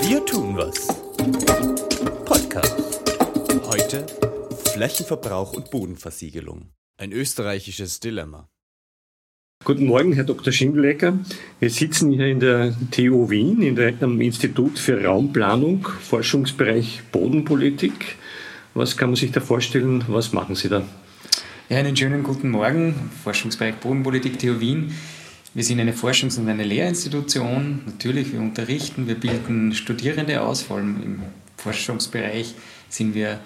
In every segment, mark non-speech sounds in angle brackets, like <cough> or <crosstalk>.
Wir tun was. Podcast. Heute Flächenverbrauch und Bodenversiegelung. Ein österreichisches Dilemma. Guten Morgen, Herr Dr. Schindlecker. Wir sitzen hier in der TU Wien, in der, am Institut für Raumplanung, Forschungsbereich Bodenpolitik. Was kann man sich da vorstellen? Was machen Sie da? Ja, einen schönen guten Morgen, Forschungsbereich Bodenpolitik TU Wien. Wir sind eine Forschungs- und eine Lehrinstitution. Natürlich, wir unterrichten, wir bilden Studierende aus, vor allem im Forschungsbereich sind wir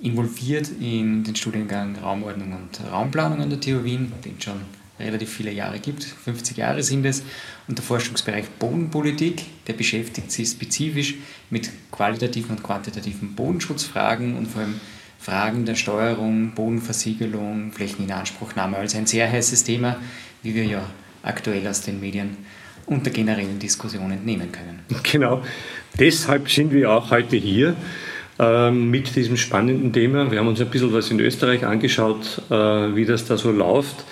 involviert in den Studiengang Raumordnung und Raumplanung an der TU Wien, den schon relativ viele Jahre gibt. 50 Jahre sind es. Und der Forschungsbereich Bodenpolitik, der beschäftigt sich spezifisch mit qualitativen und quantitativen Bodenschutzfragen und vor allem Fragen der Steuerung, Bodenversiegelung, Flächeninanspruchnahme. Also ein sehr heißes Thema, wie wir ja aktuell aus den Medien und der generellen Diskussion entnehmen können. <laughs> Genau. Deshalb sind wir auch heute hier äh, mit diesem spannenden Thema. Wir haben uns ein bisschen was in Österreich angeschaut, äh, wie das da so läuft.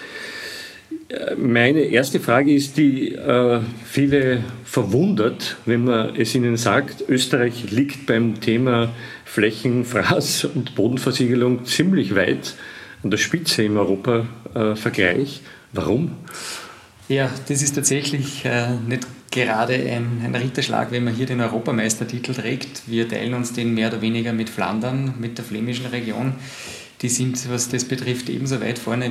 Meine erste Frage ist, die äh, viele verwundert, wenn man es ihnen sagt, Österreich liegt beim Thema Flächenfraß <laughs> und Bodenversiegelung ziemlich weit an der Spitze im Europa-Vergleich. Warum? Ja, das ist tatsächlich äh, nicht gerade ein, ein Ritterschlag, wenn man hier den Europameistertitel trägt. Wir teilen uns den mehr oder weniger mit Flandern, mit der flämischen Region. Die sind, was das betrifft, ebenso weit vorne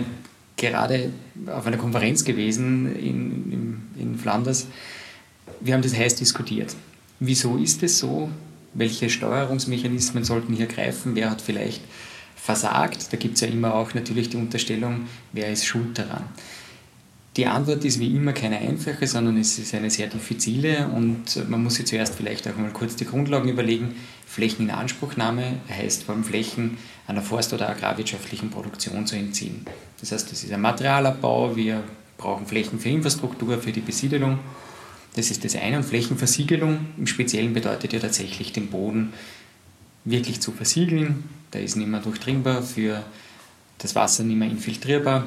gerade auf einer Konferenz gewesen in, in, in Flanders. Wir haben das heiß diskutiert. Wieso ist es so? Welche Steuerungsmechanismen sollten hier greifen? Wer hat vielleicht versagt? Da gibt es ja immer auch natürlich die Unterstellung, wer ist schuld daran. Die Antwort ist wie immer keine einfache, sondern es ist eine sehr diffizile und man muss sich zuerst vielleicht auch mal kurz die Grundlagen überlegen. Flächeninanspruchnahme heißt vor allem Flächen einer forst- oder agrarwirtschaftlichen Produktion zu entziehen. Das heißt, das ist ein Materialabbau, wir brauchen Flächen für Infrastruktur, für die Besiedelung. Das ist das eine. Und Flächenversiegelung im Speziellen bedeutet ja tatsächlich den Boden wirklich zu versiegeln. Der ist nicht mehr durchdringbar, für das Wasser nicht mehr infiltrierbar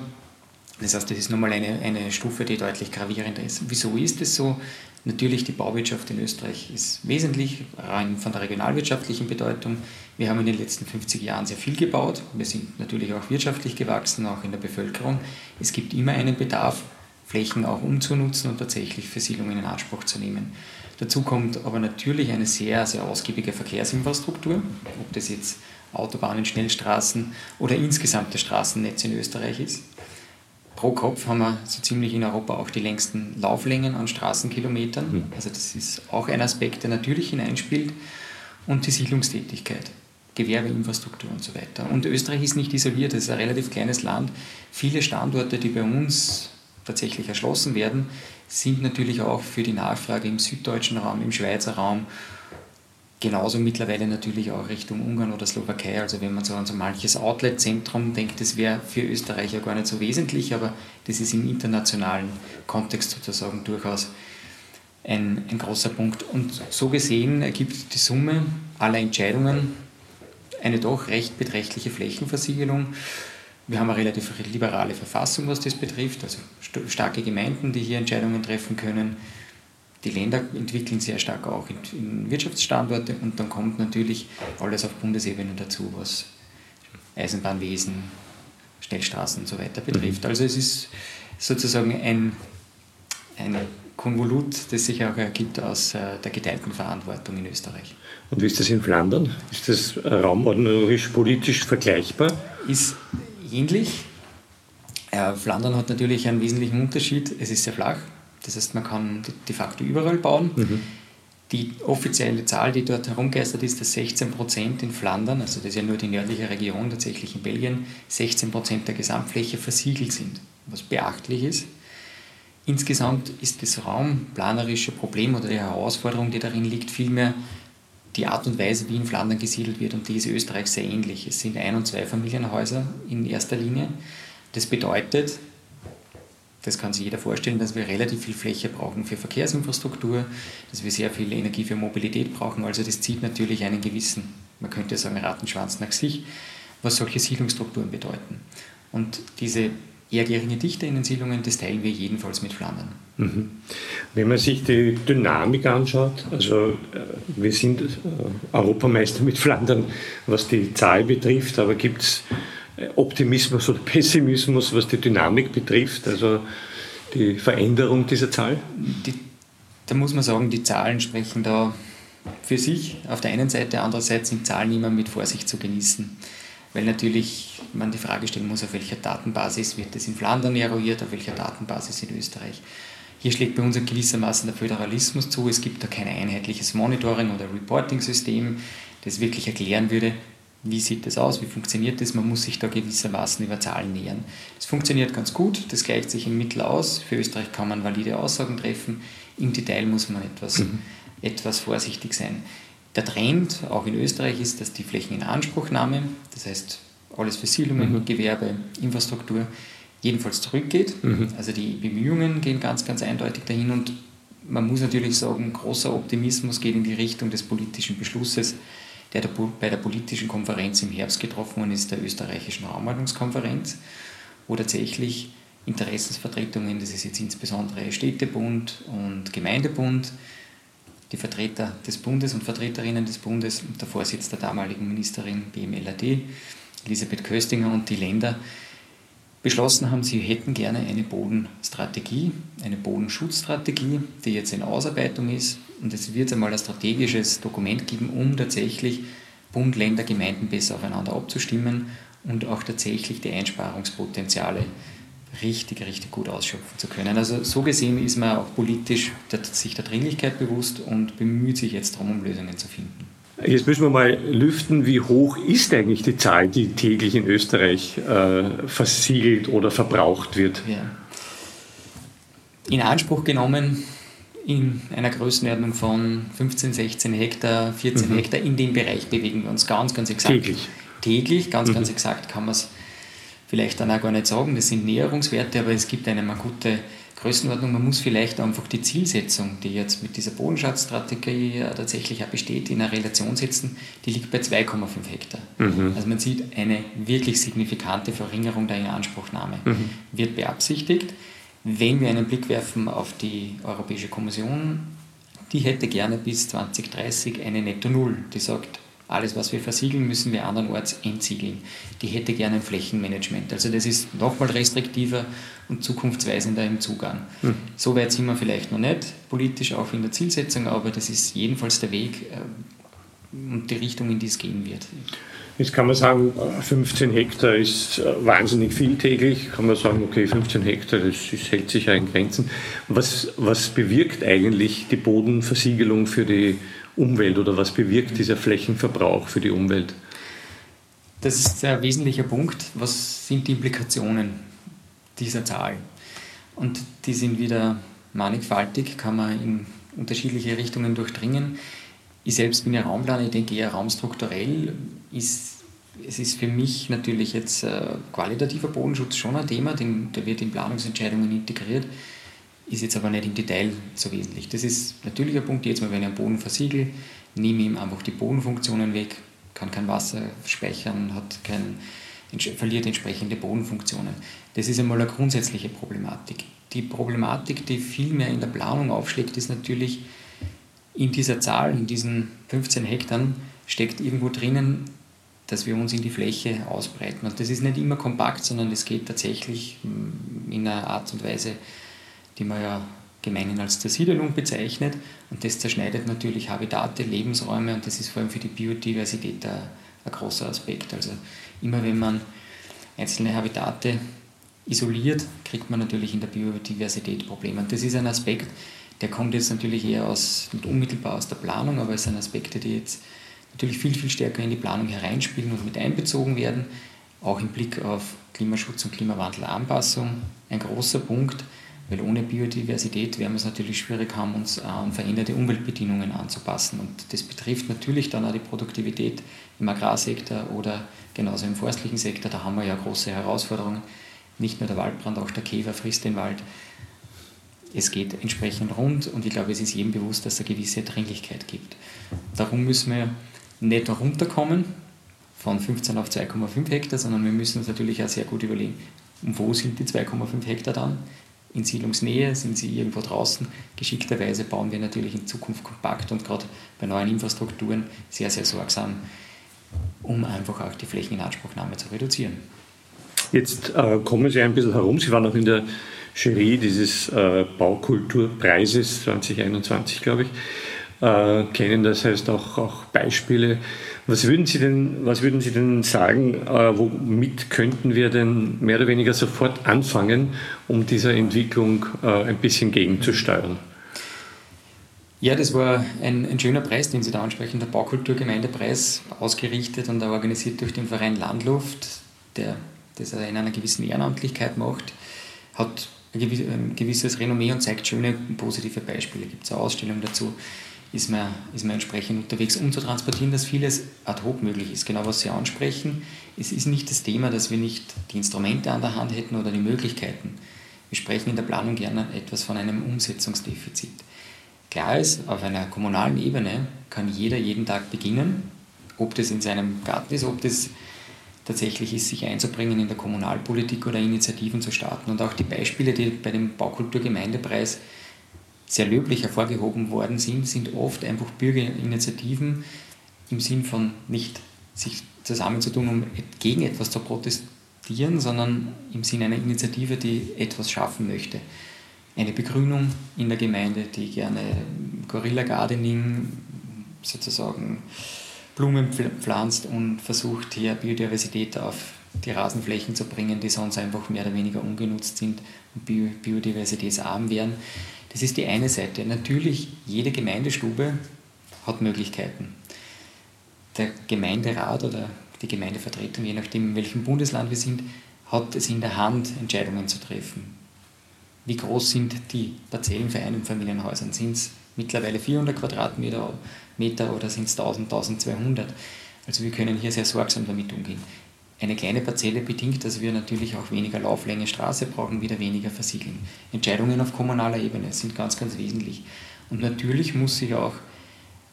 das heißt, das ist nochmal eine, eine Stufe, die deutlich gravierender ist. Wieso ist es so? Natürlich, die Bauwirtschaft in Österreich ist wesentlich, rein von der regionalwirtschaftlichen Bedeutung. Wir haben in den letzten 50 Jahren sehr viel gebaut. Wir sind natürlich auch wirtschaftlich gewachsen, auch in der Bevölkerung. Es gibt immer einen Bedarf, Flächen auch umzunutzen und tatsächlich für Siedlungen in Anspruch zu nehmen. Dazu kommt aber natürlich eine sehr, sehr ausgiebige Verkehrsinfrastruktur, ob das jetzt Autobahnen, Schnellstraßen oder insgesamt das Straßennetz in Österreich ist. Pro Kopf haben wir so ziemlich in Europa auch die längsten Lauflängen an Straßenkilometern. Mhm. Also das ist auch ein Aspekt, der natürlich hineinspielt. Und die Siedlungstätigkeit, Gewerbeinfrastruktur und so weiter. Und Österreich ist nicht isoliert, es ist ein relativ kleines Land. Viele Standorte, die bei uns tatsächlich erschlossen werden, sind natürlich auch für die Nachfrage im süddeutschen Raum, im Schweizer Raum Genauso mittlerweile natürlich auch Richtung Ungarn oder Slowakei. Also wenn man so an so manches Outlet-Zentrum denkt, das wäre für Österreich ja gar nicht so wesentlich, aber das ist im internationalen Kontext sozusagen durchaus ein, ein großer Punkt. Und so gesehen ergibt die Summe aller Entscheidungen eine doch recht beträchtliche Flächenversiegelung. Wir haben eine relativ liberale Verfassung, was das betrifft, also starke Gemeinden, die hier Entscheidungen treffen können die Länder entwickeln sehr stark auch in, in Wirtschaftsstandorte und dann kommt natürlich alles auf Bundesebene dazu, was Eisenbahnwesen, Schnellstraßen und so weiter betrifft. Mhm. Also es ist sozusagen ein, ein Konvolut, das sich auch ergibt aus äh, der geteilten Verantwortung in Österreich. Und wie ist das in Flandern? Ist das raumordnerisch politisch vergleichbar? Ist ähnlich. Äh, Flandern hat natürlich einen wesentlichen Unterschied. Es ist sehr flach. Das heißt, man kann de facto überall bauen. Mhm. Die offizielle Zahl, die dort herumgeistert ist, dass 16 Prozent in Flandern, also das ist ja nur die nördliche Region, tatsächlich in Belgien, 16 Prozent der Gesamtfläche versiegelt sind, was beachtlich ist. Insgesamt ist das raumplanerische Problem oder die Herausforderung, die darin liegt, vielmehr die Art und Weise, wie in Flandern gesiedelt wird, und die ist Österreich sehr ähnlich. Es sind Ein- und Zweifamilienhäuser in erster Linie. Das bedeutet, das kann sich jeder vorstellen, dass wir relativ viel Fläche brauchen für Verkehrsinfrastruktur, dass wir sehr viel Energie für Mobilität brauchen. Also das zieht natürlich einen gewissen, man könnte sagen, Rattenschwanz nach sich, was solche Siedlungsstrukturen bedeuten. Und diese eher geringe Dichte in den Siedlungen, das teilen wir jedenfalls mit Flandern. Mhm. Wenn man sich die Dynamik anschaut, also äh, wir sind äh, Europameister mit Flandern, was die Zahl betrifft, aber gibt es Optimismus oder <laughs> Pessimismus, was die Dynamik betrifft, also die Veränderung dieser Zahl? Die, da muss man sagen, die Zahlen sprechen da für sich auf der einen Seite, andererseits sind Zahlen immer mit Vorsicht zu genießen weil natürlich man die Frage stellen muss, auf welcher Datenbasis wird das in Flandern eruiert, auf welcher Datenbasis in Österreich. Hier schlägt bei uns gewissermaßen der Föderalismus zu. Es gibt da kein einheitliches Monitoring- oder Reporting-System, das wirklich erklären würde, wie sieht das aus, wie funktioniert das. Man muss sich da gewissermaßen über Zahlen nähern. Das funktioniert ganz gut, das gleicht sich im Mittel aus. Für Österreich kann man valide Aussagen treffen. Im Detail muss man etwas, mhm. etwas vorsichtig sein. Der Trend, auch in Österreich, ist, dass die Flächeninanspruchnahme, das heißt alles für Siedlungen, mhm. Gewerbe, Infrastruktur, jedenfalls zurückgeht. Mhm. Also die Bemühungen gehen ganz, ganz eindeutig dahin und man muss natürlich sagen, großer Optimismus geht in die Richtung des politischen Beschlusses, der bei der politischen Konferenz im Herbst getroffen worden ist, der österreichischen Raumordnungskonferenz, wo tatsächlich Interessensvertretungen, das ist jetzt insbesondere Städtebund und Gemeindebund, die Vertreter des Bundes und Vertreterinnen des Bundes und der Vorsitz der damaligen Ministerin BMLAD, Elisabeth Köstinger und die Länder beschlossen haben, sie hätten gerne eine Bodenstrategie, eine Bodenschutzstrategie, die jetzt in Ausarbeitung ist. Und es wird einmal ein strategisches Dokument geben, um tatsächlich Bund, Länder, Gemeinden besser aufeinander abzustimmen und auch tatsächlich die Einsparungspotenziale richtig, richtig gut ausschöpfen zu können. Also so gesehen ist man auch politisch sich der Dringlichkeit bewusst und bemüht sich jetzt darum, um Lösungen zu finden. Jetzt müssen wir mal lüften, wie hoch ist eigentlich die Zahl, die täglich in Österreich äh, versiegelt oder verbraucht wird? Ja. In Anspruch genommen in einer Größenordnung von 15, 16 Hektar, 14 mhm. Hektar, in dem Bereich bewegen wir uns ganz, ganz exakt. Täglich? Täglich, ganz, mhm. ganz exakt kann man es vielleicht dann auch gar nicht sagen, das sind Näherungswerte, aber es gibt eine mal gute Größenordnung. Man muss vielleicht einfach die Zielsetzung, die jetzt mit dieser Bodenschatzstrategie tatsächlich auch besteht, in eine Relation setzen, die liegt bei 2,5 Hektar. Mhm. Also man sieht eine wirklich signifikante Verringerung der Inanspruchnahme. Mhm. Wird beabsichtigt. Wenn wir einen Blick werfen auf die Europäische Kommission, die hätte gerne bis 2030 eine Netto Null. Die sagt, alles, was wir versiegeln, müssen wir andernorts entsiegeln. Die hätte gerne ein Flächenmanagement. Also das ist nochmal restriktiver und zukunftsweisender im Zugang. Hm. So weit sind wir vielleicht noch nicht, politisch auch in der Zielsetzung, aber das ist jedenfalls der Weg äh, und die Richtung, in die es gehen wird. Jetzt kann man sagen, 15 Hektar ist äh, wahnsinnig viel täglich. Kann man sagen, okay, 15 Hektar, das, das hält sich ja in Grenzen. Was, was bewirkt eigentlich die Bodenversiegelung für die Umwelt oder was bewirkt dieser Flächenverbrauch für die Umwelt? Das ist ein wesentlicher Punkt. Was sind die Implikationen dieser Zahl? Und die sind wieder mannigfaltig, kann man in unterschiedliche Richtungen durchdringen. Ich selbst bin ja Raumplaner, ich denke eher raumstrukturell. Ist, es ist für mich natürlich jetzt äh, qualitativer Bodenschutz schon ein Thema, den, der wird in Planungsentscheidungen integriert ist jetzt aber nicht im Detail so wesentlich. Das ist natürlich ein Punkt, jetzt mal, wenn ich einen Boden versiegel, nehme ihm einfach die Bodenfunktionen weg, kann kein Wasser speichern, hat kein, verliert entsprechende Bodenfunktionen. Das ist einmal eine grundsätzliche Problematik. Die Problematik, die viel mehr in der Planung aufschlägt, ist natürlich in dieser Zahl, in diesen 15 Hektar, steckt irgendwo drinnen, dass wir uns in die Fläche ausbreiten. Und das ist nicht immer kompakt, sondern es geht tatsächlich in einer Art und Weise, die man ja gemeinhin als Zersiedelung bezeichnet. Und das zerschneidet natürlich Habitate, Lebensräume und das ist vor allem für die Biodiversität ein, ein großer Aspekt. Also immer wenn man einzelne Habitate isoliert, kriegt man natürlich in der Biodiversität Probleme. Und das ist ein Aspekt, der kommt jetzt natürlich eher aus, nicht unmittelbar aus der Planung, aber es sind Aspekte, die jetzt natürlich viel, viel stärker in die Planung hereinspielen und mit einbezogen werden, auch im Blick auf Klimaschutz und Klimawandelanpassung. Ein großer Punkt, weil ohne Biodiversität werden wir es natürlich schwierig haben, uns an veränderte Umweltbedingungen anzupassen. Und das betrifft natürlich dann auch die Produktivität im Agrarsektor oder genauso im forstlichen Sektor. Da haben wir ja große Herausforderungen. Nicht nur der Waldbrand, auch der Käfer frisst den Wald. Es geht entsprechend rund und ich glaube, es ist jedem bewusst, dass es eine gewisse Dringlichkeit gibt. Darum müssen wir nicht runterkommen von 15 auf 2,5 Hektar, sondern wir müssen uns natürlich auch sehr gut überlegen, wo sind die 2,5 Hektar dann? In Siedlungsnähe, sind sie irgendwo draußen? Geschickterweise bauen wir natürlich in Zukunft kompakt und gerade bei neuen Infrastrukturen sehr, sehr sorgsam, um einfach auch die Flächeninanspruchnahme zu reduzieren. Jetzt äh, kommen Sie ein bisschen herum. Sie waren auch in der Jury dieses äh, Baukulturpreises 2021, glaube ich. Äh, kennen das heißt auch, auch Beispiele was würden Sie denn, was würden Sie denn sagen, äh, womit könnten wir denn mehr oder weniger sofort anfangen, um dieser Entwicklung äh, ein bisschen gegenzusteuern? Ja, das war ein, ein, schöner Preis, den Sie da ansprechen, der Baukulturgemeindepreis, ausgerichtet und organisiert durch den Verein Landluft, der das in einer gewissen Ehrenamtlichkeit macht, hat ein gewisses Renommee und zeigt schöne positive Beispiele. Gibt es eine Ausstellung dazu ist man, ist man entsprechend unterwegs, um zu transportieren, dass vieles ad hoc möglich ist. Genau was Sie ansprechen, es ist nicht das Thema, dass wir nicht die Instrumente an der Hand hätten oder die Möglichkeiten. Wir sprechen in der Planung gerne etwas von einem Umsetzungsdefizit. Klar ist, auf einer kommunalen Ebene kann jeder jeden Tag beginnen, ob das in seinem Garten ist, ob das tatsächlich ist, sich einzubringen in der Kommunalpolitik oder Initiativen zu starten. Und auch die Beispiele, die bei dem Baukulturgemeindepreis sehr löblich hervorgehoben worden sind, sind oft einfach Bürgerinitiativen im Sinn von nicht sich zusammenzutun, um gegen etwas zu protestieren, sondern im Sinne einer Initiative, die etwas schaffen möchte. Eine Begrünung in der Gemeinde, die gerne Gorilla Gardening sozusagen Blumen pflanzt und versucht, hier Biodiversität auf die Rasenflächen zu bringen, die sonst einfach mehr oder weniger ungenutzt sind und biodiversitätsarm wären. Das ist die eine Seite. Natürlich, jede Gemeindestube hat Möglichkeiten. Der Gemeinderat oder die Gemeindevertretung, je nachdem in welchem Bundesland wir sind, hat es in der Hand, Entscheidungen zu treffen. Wie groß sind die Parzellen für Einfamilienhäusern? Sind es mittlerweile 400 Quadratmeter oder sind es 1000, 1200? Also wir können hier sehr sorgsam damit umgehen. Eine kleine Parzelle bedingt, dass wir natürlich auch weniger Lauflänge Straße brauchen, wieder weniger versiegeln. Entscheidungen auf kommunaler Ebene sind ganz, ganz wesentlich. Und natürlich muss sich auch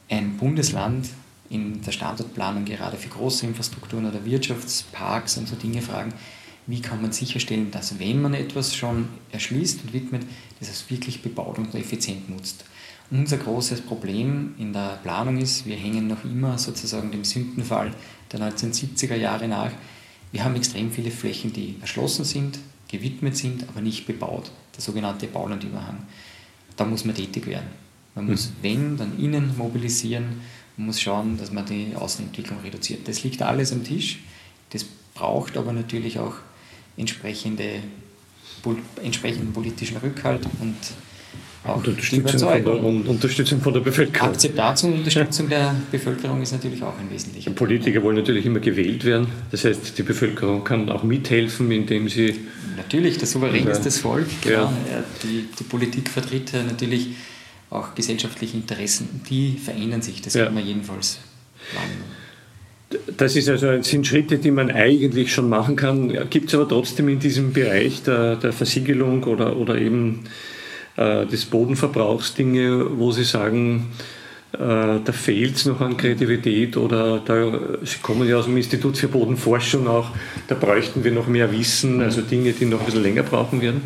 ein Bundesland in der Standortplanung gerade für große Infrastrukturen oder Wirtschaftsparks und so Dinge fragen, wie kann man sicherstellen, dass wenn man etwas schon erschließt und widmet, dass es wirklich bebaut und effizient nutzt. Unser großes Problem in der Planung ist, wir hängen noch immer sozusagen dem Sündenfall der 1970er Jahre nach. Wir haben extrem viele Flächen, die erschlossen sind, gewidmet sind, aber nicht bebaut. Der sogenannte Baulandüberhang. Da muss man tätig werden. Man muss, mhm. wenn, dann innen mobilisieren. Man muss schauen, dass man die Außenentwicklung reduziert. Das liegt alles am Tisch. Das braucht aber natürlich auch entsprechende, entsprechenden politischen Rückhalt und auch Unterstützung, von der, und Unterstützung von der Bevölkerung. Akzeptanz und Unterstützung der Bevölkerung ist natürlich auch ein wesentlicher. Politiker wollen natürlich immer gewählt werden. Das heißt, die Bevölkerung kann auch mithelfen, indem sie. Natürlich, der Souverän ist das Volk. Genau. Ja. Die, die Politik vertritt natürlich auch gesellschaftliche Interessen. Die verändern sich, das ja. kann man jedenfalls wahrnehmen. Das ist also, sind Schritte, die man eigentlich schon machen kann. Gibt es aber trotzdem in diesem Bereich der, der Versiegelung oder, oder eben des Bodenverbrauchs Dinge, wo Sie sagen, äh, da fehlt es noch an Kreativität oder da, Sie kommen ja aus dem Institut für Bodenforschung auch, da bräuchten wir noch mehr Wissen, also Dinge, die noch ein bisschen länger brauchen werden?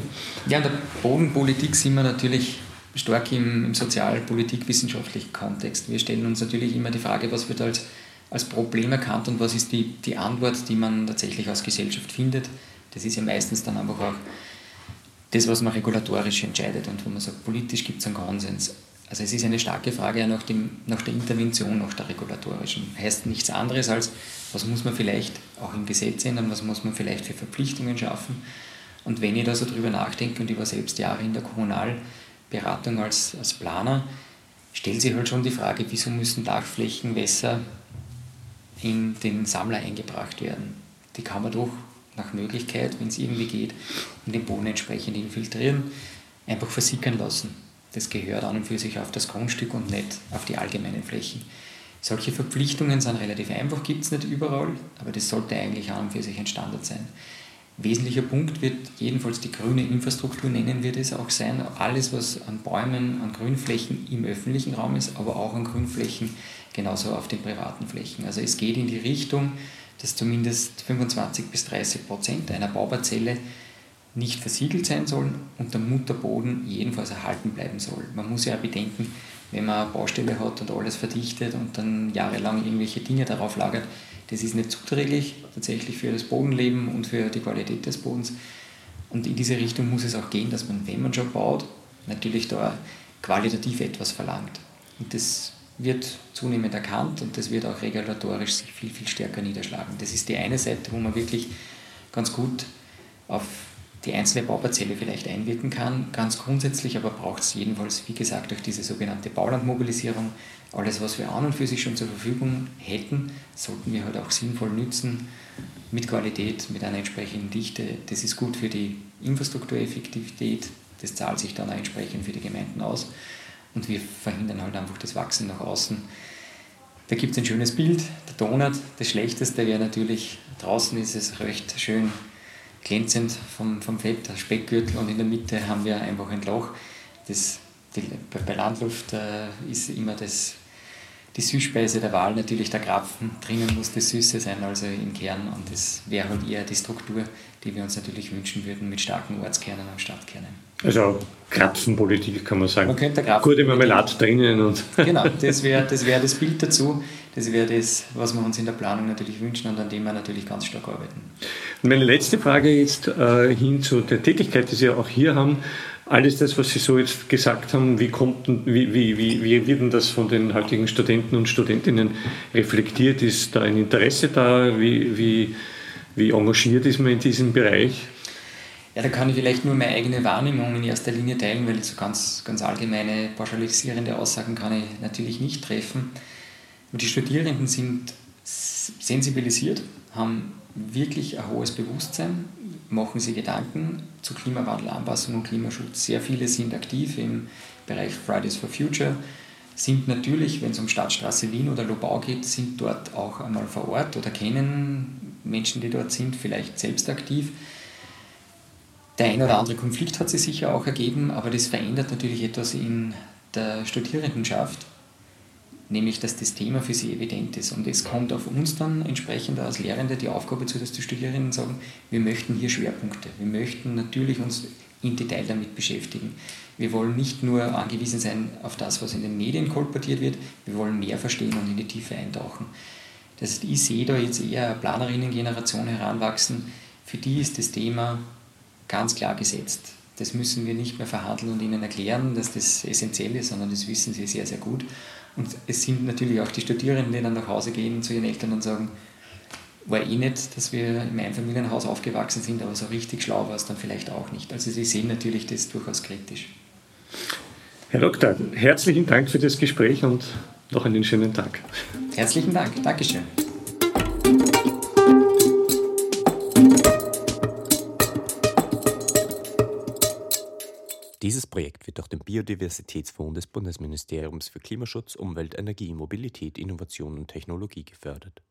Ja, in der Bodenpolitik sind wir natürlich stark im, im sozialpolitik-wissenschaftlichen Kontext. Wir stellen uns natürlich immer die Frage, was wird als, als Problem erkannt und was ist die, die Antwort, die man tatsächlich als Gesellschaft findet. Das ist ja meistens dann einfach auch das, was man regulatorisch entscheidet und wo man sagt, politisch gibt es einen Konsens. Also es ist eine starke Frage nach, dem, nach der Intervention, nach der regulatorischen. Heißt nichts anderes als, was muss man vielleicht auch im Gesetz ändern, was muss man vielleicht für Verpflichtungen schaffen. Und wenn ich da so drüber nachdenke und über selbst Jahre in der Kommunalberatung als, als Planer, stellt sich halt schon die Frage, wieso müssen Dachflächenwässer in den Sammler eingebracht werden? Die kann man doch nach Möglichkeit, wenn es irgendwie geht, in den Boden entsprechend infiltrieren, einfach versickern lassen. Das gehört an und für sich auf das Grundstück und nicht auf die allgemeinen Flächen. Solche Verpflichtungen sind relativ einfach, gibt es nicht überall, aber das sollte eigentlich an und für sich ein Standard sein. Wesentlicher Punkt wird jedenfalls die grüne Infrastruktur, nennen wir das auch sein. Alles, was an Bäumen, an Grünflächen im öffentlichen Raum ist, aber auch an Grünflächen, genauso auf den privaten Flächen. Also es geht in die Richtung, dass zumindest 25 bis 30 Prozent einer Bauparzelle nicht versiegelt sein sollen und der Mutterboden jedenfalls erhalten bleiben soll. Man muss ja auch bedenken, wenn man eine Baustelle hat und alles verdichtet und dann jahrelang irgendwelche Dinge darauf lagert, das ist nicht zuträglich tatsächlich für das Bodenleben und für die Qualität des Bodens. Und in diese Richtung muss es auch gehen, dass man, wenn man schon baut, natürlich da qualitativ etwas verlangt. Und das wird zunehmend erkannt und das wird auch regulatorisch sich viel, viel stärker niederschlagen. Das ist die eine Seite, wo man wirklich ganz gut auf die einzelne Bauparzelle vielleicht einwirken kann. Ganz grundsätzlich aber braucht es jedenfalls, wie gesagt, durch diese sogenannte Baulandmobilisierung, alles, was wir an und für sich schon zur Verfügung hätten, sollten wir halt auch sinnvoll nützen, mit Qualität, mit einer entsprechenden Dichte. Das ist gut für die Infrastruktureffektivität, das zahlt sich dann auch entsprechend für die Gemeinden aus und wir verhindern halt einfach das Wachsen nach außen. Da gibt es ein schönes Bild, der Donut. Das Schlechteste wäre natürlich, draußen ist es recht schön glänzend vom, vom Fett, der Speckgürtel und in der Mitte haben wir einfach ein Loch. Das, die, bei Landluft äh, ist immer das, die Süßspeise der Wahl natürlich der Krapfen. Drinnen muss das Süße sein, also im Kern. Und das wäre halt eher die Struktur, die wir uns natürlich wünschen würden mit starken Ortskernen und Stadtkernen. Also Krapfenpolitik kann man sagen. Man könnte Gute Marmelade drinnen. Und genau, das wäre das, wär das Bild dazu. Das wäre das, was wir uns in der Planung natürlich wünschen und an dem wir natürlich ganz stark arbeiten. Und meine letzte Frage jetzt äh, hin zu der Tätigkeit, die Sie auch hier haben. Alles das, was Sie so jetzt gesagt haben, wie, kommt, wie, wie, wie, wie wird denn das von den heutigen Studenten und Studentinnen reflektiert? Ist da ein Interesse da? Wie, wie, wie engagiert ist man in diesem Bereich? Ja, da kann ich vielleicht nur meine eigene Wahrnehmung in erster Linie teilen, weil so ganz, ganz allgemeine, pauschalisierende Aussagen kann ich natürlich nicht treffen. Und die Studierenden sind sensibilisiert, haben wirklich ein hohes Bewusstsein, machen sich Gedanken zu Klimawandel, Anpassung und Klimaschutz. Sehr viele sind aktiv im Bereich Fridays for Future, sind natürlich, wenn es um Stadtstraße Wien oder Lobau geht, sind dort auch einmal vor Ort oder kennen Menschen, die dort sind, vielleicht selbst aktiv. Der ein oder andere Konflikt hat sich sicher auch ergeben, aber das verändert natürlich etwas in der Studierendenschaft nämlich dass das Thema für sie evident ist. Und es kommt auf uns dann entsprechend als Lehrende die Aufgabe zu, dass die Studierenden sagen, wir möchten hier Schwerpunkte. Wir möchten natürlich uns in Detail damit beschäftigen. Wir wollen nicht nur angewiesen sein auf das, was in den Medien kolportiert wird, wir wollen mehr verstehen und in die Tiefe eintauchen. Das heißt, ich sehe da jetzt eher eine Planerinnen-Generation heranwachsen, für die ist das Thema ganz klar gesetzt. Das müssen wir nicht mehr verhandeln und ihnen erklären, dass das essentiell ist, sondern das wissen sie sehr, sehr gut. Und es sind natürlich auch die Studierenden, die dann nach Hause gehen zu ihren Eltern und sagen, war eh nicht, dass wir im Einfamilienhaus aufgewachsen sind, aber so richtig schlau war es dann vielleicht auch nicht. Also sie sehen natürlich das durchaus kritisch. Herr Doktor, herzlichen Dank für das Gespräch und noch einen schönen Tag. Herzlichen Dank, Dankeschön. Projekt wird durch den Biodiversitätsfonds des Bundesministeriums für Klimaschutz, Umwelt, Energie, Mobilität, Innovation und Technologie gefördert.